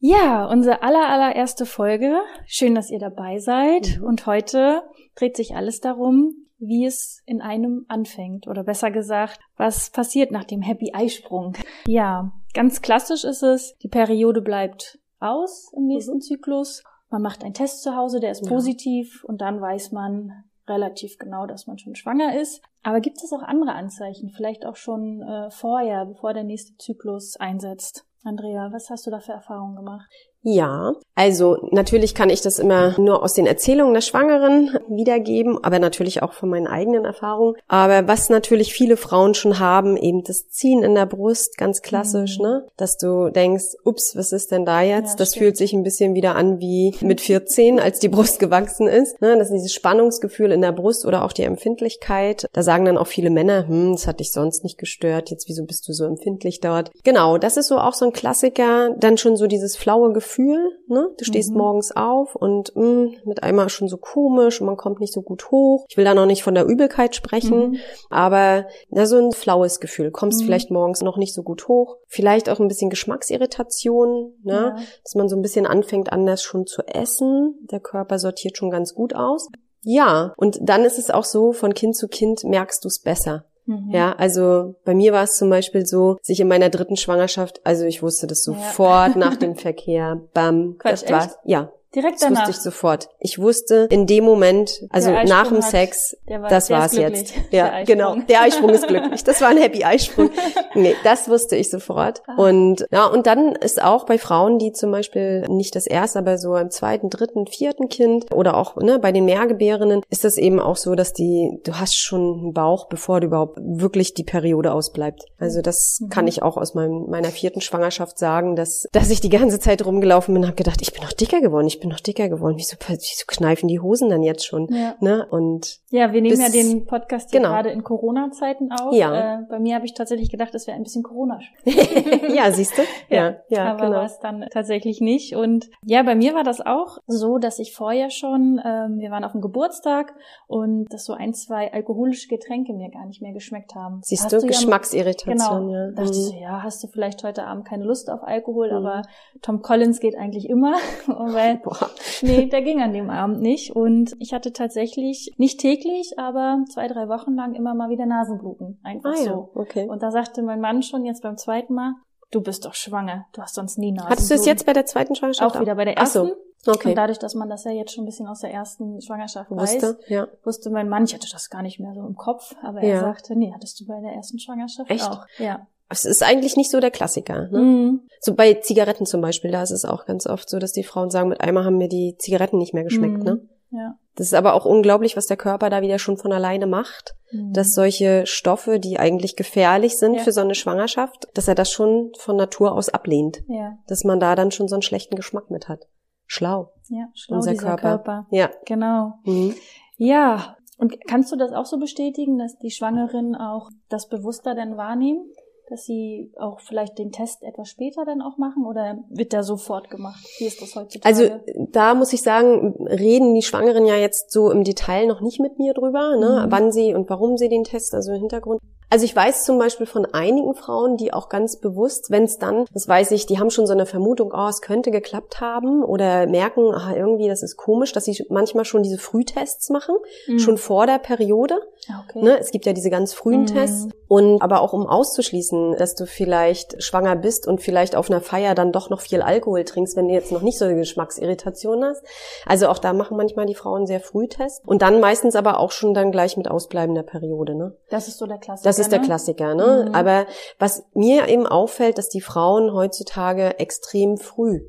Ja, unsere aller, allererste Folge. Schön, dass ihr dabei seid. Und heute dreht sich alles darum, wie es in einem anfängt. Oder besser gesagt, was passiert nach dem Happy Eisprung. Ja, ganz klassisch ist es, die Periode bleibt aus im nächsten Zyklus. Man macht einen Test zu Hause, der ist Ja. positiv und dann weiß man relativ genau, dass man schon schwanger ist. Aber gibt es auch andere Anzeichen, vielleicht auch schon äh, vorher, bevor der nächste Zyklus einsetzt? Andrea, was hast du da für Erfahrungen gemacht? Ja, also natürlich kann ich das immer nur aus den Erzählungen der Schwangeren wiedergeben, aber natürlich auch von meinen eigenen Erfahrungen. Aber was natürlich viele Frauen schon haben, eben das Ziehen in der Brust, ganz klassisch, Mhm. ne? Dass du denkst, ups, was ist denn da jetzt? Ja, das stimmt. fühlt sich ein bisschen wieder an wie mit 14, als die Brust gewachsen ist. Ne? Das ist dieses Spannungsgefühl in der Brust oder auch die Empfindlichkeit. Da sagen dann auch viele Männer, hm, das hat dich sonst nicht gestört, jetzt wieso bist du so empfindlich dort? Genau, das ist so auch so ein Klassiker. Dann schon so dieses flaue Gefühl, ne? Du stehst Mhm. morgens auf und mh, mit einmal schon so komisch und man kommt nicht so gut hoch. Ich will da noch nicht von der Übelkeit sprechen, Mhm. aber ja, so ein flaues Gefühl. Kommst Mhm. vielleicht morgens noch nicht so gut hoch. Vielleicht auch ein bisschen Geschmacksirritation, ne? Ja. Dass man so ein bisschen anfängt, anders schon zu essen. Der Körper sortiert schon ganz gut aus. Ja, und dann ist es auch so, von Kind zu Kind merkst du es besser. Mhm. Ja, also bei mir war es zum Beispiel so, sich in meiner dritten Schwangerschaft, also ich wusste das Ja. sofort nach dem Verkehr, bam, Quatsch, das war, echt? ja, Direkt das danach. wusste ich sofort. Ich wusste in dem Moment, also Der nach dem hat- Sex, der war- das der war ist es glücklich, jetzt. der Ja, Eisprung. genau. Der Eisprung ist glücklich. Das war ein Happy Eisprung. Nee, das wusste ich sofort. Ah. Und ja, und dann ist auch bei Frauen, die zum Beispiel nicht das erste, aber so im zweiten, dritten, vierten Kind oder auch ne, bei den Mehrgebärenden, ist das eben auch so, dass die, du hast schon einen Bauch, bevor du überhaupt wirklich die Periode ausbleibt. Also das Mhm. kann ich auch aus meinem, meiner vierten Schwangerschaft sagen, dass, dass ich die ganze Zeit rumgelaufen bin und habe gedacht, ich bin noch dicker geworden, ich bin noch dicker geworden. Wieso, wieso kneifen die Hosen dann jetzt schon? Ja. Ne? Und Ja, wir nehmen ja den Podcast genau. gerade in Corona-Zeiten auf. Ja. Äh, bei mir habe ich tatsächlich gedacht, es wäre ein bisschen corona ja, siehst du? Ja, ja, aber genau. war es dann tatsächlich nicht. Und ja, bei mir war das auch so, dass ich vorher schon, ähm, wir waren auf dem Geburtstag und dass so ein, zwei alkoholische Getränke mir gar nicht mehr geschmeckt haben. Siehst Hast du, ja- Geschmacksirritation, Genau. ja. Dachte ich so, Mhm. ja, hast du vielleicht heute Abend keine Lust auf Alkohol, Mhm. aber Tom Collins geht eigentlich immer, weil Boah. Nee, der ging an dem Abend nicht. Und ich hatte tatsächlich, nicht täglich, aber zwei, drei Wochen lang immer mal wieder Nasenbluten. Einfach Ah ja, so. okay. Und da sagte mein Mann schon jetzt beim zweiten Mal, du bist doch schwanger, du hast sonst nie Nasenbluten. Hattest du es jetzt bei der zweiten Schwangerschaft? Auch wieder bei der Ach so, ersten. Okay. Und dadurch, dass man das ja jetzt schon ein bisschen aus der ersten Schwangerschaft Wusste, weiß, ja. wusste mein Mann, ich hatte das gar nicht mehr so im Kopf, aber Ja. er sagte, nee, hattest du bei der ersten Schwangerschaft Echt? auch. Ja. Es ist eigentlich nicht so der Klassiker. Ne? Mhm. So bei Zigaretten zum Beispiel, da ist es auch ganz oft so, dass die Frauen sagen, mit einmal haben mir die Zigaretten nicht mehr geschmeckt. Mhm. Ne? Ja. Das ist aber auch unglaublich, was der Körper da wieder schon von alleine macht, Mhm. dass solche Stoffe, die eigentlich gefährlich sind Ja. für so eine Schwangerschaft, dass er das schon von Natur aus ablehnt. ja, Dass man da dann schon so einen schlechten Geschmack mit hat. Schlau. ja, schlau Unser dieser Körper. Körper. Ja. Genau. Mhm. Ja, und kannst du das auch so bestätigen, dass die Schwangeren auch das bewusster dann wahrnehmen? Dass sie auch vielleicht den Test etwas später dann auch machen oder wird der sofort gemacht? Wie ist das heutzutage? Also da muss ich sagen, reden die Schwangeren ja jetzt so im Detail noch nicht mit mir drüber, ne? Mhm. wann sie und warum sie den Test, also im Hintergrund. Also ich weiß zum Beispiel von einigen Frauen, die auch ganz bewusst, wenn es dann, das weiß ich, die haben schon so eine Vermutung, oh, es könnte geklappt haben oder merken, ah, irgendwie, das ist komisch, dass sie manchmal schon diese Frühtests machen, Mhm. schon vor der Periode. Ah, okay. Ne? Es gibt ja diese ganz frühen Mhm. Tests. Und aber auch um auszuschließen, dass du vielleicht schwanger bist und vielleicht auf einer Feier dann doch noch viel Alkohol trinkst, wenn du jetzt noch nicht so eine Geschmacksirritation hast. Also auch da machen manchmal die Frauen sehr früh Tests. Und dann meistens aber auch schon dann gleich mit ausbleibender Periode. Ne? Das ist so der Klassiker. Das ist der ne? Klassiker. Ne? Mhm. Aber was mir eben auffällt, dass die Frauen heutzutage extrem früh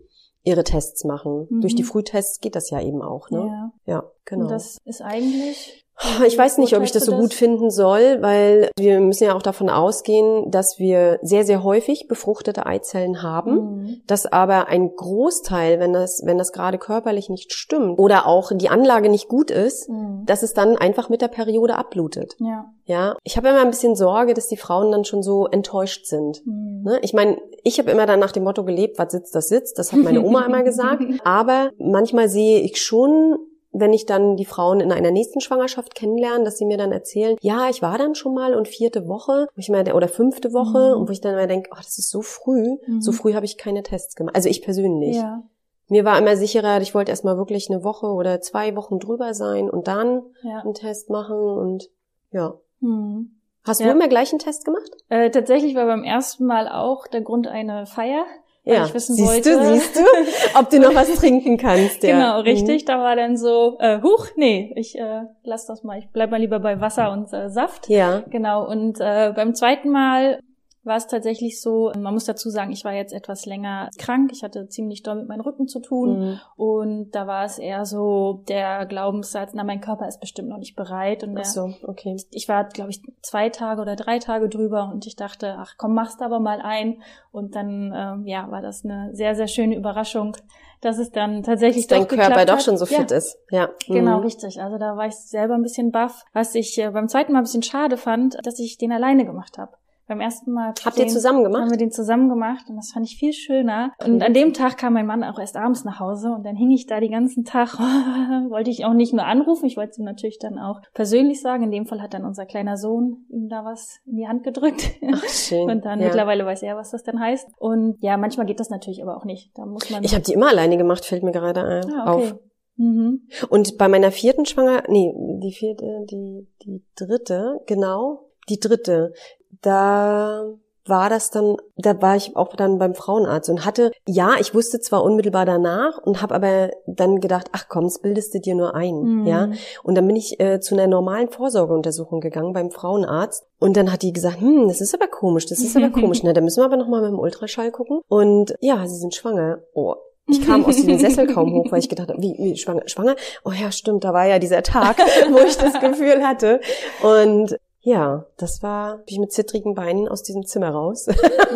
ihre Tests machen. Mhm. Durch die Frühtests geht das ja eben auch. Ne? Ja. Ja, genau. Und das ist eigentlich Ich weiß nicht, ob ich das so gut finden soll, weil wir müssen ja auch davon ausgehen, dass wir sehr, sehr häufig befruchtete Eizellen haben, Mhm. dass aber ein Großteil, wenn das, wenn das gerade körperlich nicht stimmt oder auch die Anlage nicht gut ist, Mhm. dass es dann einfach mit der Periode abblutet. Ja. Ja, ich habe immer ein bisschen Sorge, dass die Frauen dann schon so enttäuscht sind. Mhm. Ne? Ich meine, ich habe immer dann nach dem Motto gelebt, was sitzt, das sitzt. Das hat meine Oma immer gesagt. Aber manchmal sehe ich schon, wenn ich dann die Frauen in einer nächsten Schwangerschaft kennenlerne, dass sie mir dann erzählen, ja, ich war dann schon mal und vierte Woche, wo ich mir, oder fünfte Woche, Mhm. und wo ich dann immer denke, oh, das ist so früh. Mhm. So früh habe ich keine Tests gemacht. Also ich persönlich. Ja. Mir war immer sicherer, ich wollte erstmal wirklich eine Woche oder zwei Wochen drüber sein und dann Ja. einen Test machen und ja. Mhm. Hast Ja. du immer gleich einen Test gemacht? Äh, tatsächlich war beim ersten Mal auch der Grund eine Feier. Weil ich wissen siehst wollte. du, siehst du, ob du noch was trinken kannst. Ja. Genau, richtig. Da war dann so, äh, huch, nee, ich äh, lass das mal, ich bleib mal lieber bei Wasser und äh, Saft. Mhm. Ja. Genau, und äh, beim zweiten Mal war es tatsächlich so, man muss dazu sagen, ich war jetzt etwas länger krank, ich hatte ziemlich doll mit meinem Rücken zu tun Mhm. und da war es eher so der Glaubenssatz, na, mein Körper ist bestimmt noch nicht bereit und der, so, okay. ich war, glaube ich, zwei Tage oder drei Tage drüber und ich dachte, ach komm, machst aber mal ein. Und dann, ähm, ja, war das eine sehr, sehr schöne Überraschung, dass es dann tatsächlich Dass dein Körper doch schon so ja, fit ist. Ja. Genau, Mhm. richtig. Also da war ich selber ein bisschen baff. Was ich äh, beim zweiten Mal ein bisschen schade fand, dass ich den alleine gemacht habe. Beim ersten Mal hab Habt ihr zusammen haben gemacht? wir den zusammen gemacht und das fand ich viel schöner. Und an dem Tag kam mein Mann auch erst abends nach Hause und dann hing ich da den ganzen Tag, wollte ich auch nicht nur anrufen, ich wollte es ihm natürlich dann auch persönlich sagen. In dem Fall hat dann unser kleiner Sohn ihm da was in die Hand gedrückt. Ach, schön. Und dann ja. mittlerweile weiß er, was das denn heißt. Und ja, manchmal geht das natürlich aber auch nicht. Da muss man. Ich habe die immer alleine gemacht, fällt mir gerade ein, ah, okay. auf. Mhm. Und bei meiner vierten Schwanger, nee, die vierte, die, die dritte, genau, die dritte, da war das dann, da war ich auch dann beim Frauenarzt und hatte, ja, ich wusste zwar unmittelbar danach und habe aber dann gedacht, ach komm, das bildest du dir nur ein, Mhm. ja. Und dann bin ich äh, zu einer normalen Vorsorgeuntersuchung gegangen beim Frauenarzt und dann hat die gesagt, hm, das ist aber komisch, das ist aber komisch, na, da müssen wir aber nochmal mit dem Ultraschall gucken. Und ja, sie sind schwanger. Oh, ich kam aus diesem Sessel kaum hoch, weil ich gedacht habe, wie, wie schwanger, schwanger? Oh ja, stimmt, da war ja dieser Tag, wo ich das Gefühl hatte. Und ja, das war, bin ich mit zittrigen Beinen aus diesem Zimmer raus,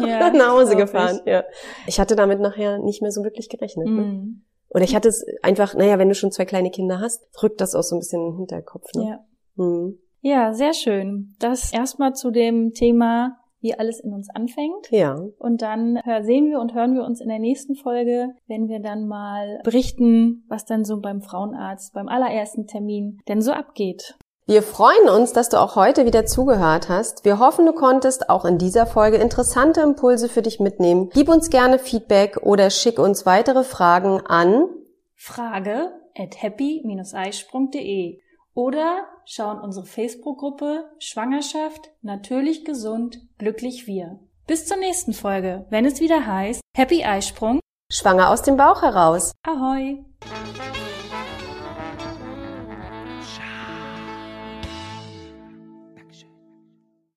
Ja, nach Hause gefahren. ich. Ja. Ich hatte damit nachher nicht mehr so wirklich gerechnet. Ne? Mhm. Oder ich hatte es einfach, naja, wenn du schon zwei kleine Kinder hast, rückt das auch so ein bisschen in den Hinterkopf. Ne? Ja. Mhm. ja, sehr schön. Das erstmal zu dem Thema, wie alles in uns anfängt. ja. Und dann sehen wir und hören wir uns in der nächsten Folge, wenn wir dann mal berichten, was dann so beim Frauenarzt, beim allerersten Termin denn so abgeht. Wir freuen uns, dass du auch heute wieder zugehört hast. Wir hoffen, du konntest auch in dieser Folge interessante Impulse für dich mitnehmen. Gib uns gerne Feedback oder schick uns weitere Fragen an Frage at happy-eisprung.de oder schau in unsere Facebook-Gruppe Schwangerschaft natürlich gesund glücklich wir. Bis zur nächsten Folge, wenn es wieder heißt Happy Eisprung. Schwanger aus dem Bauch heraus. Ahoi!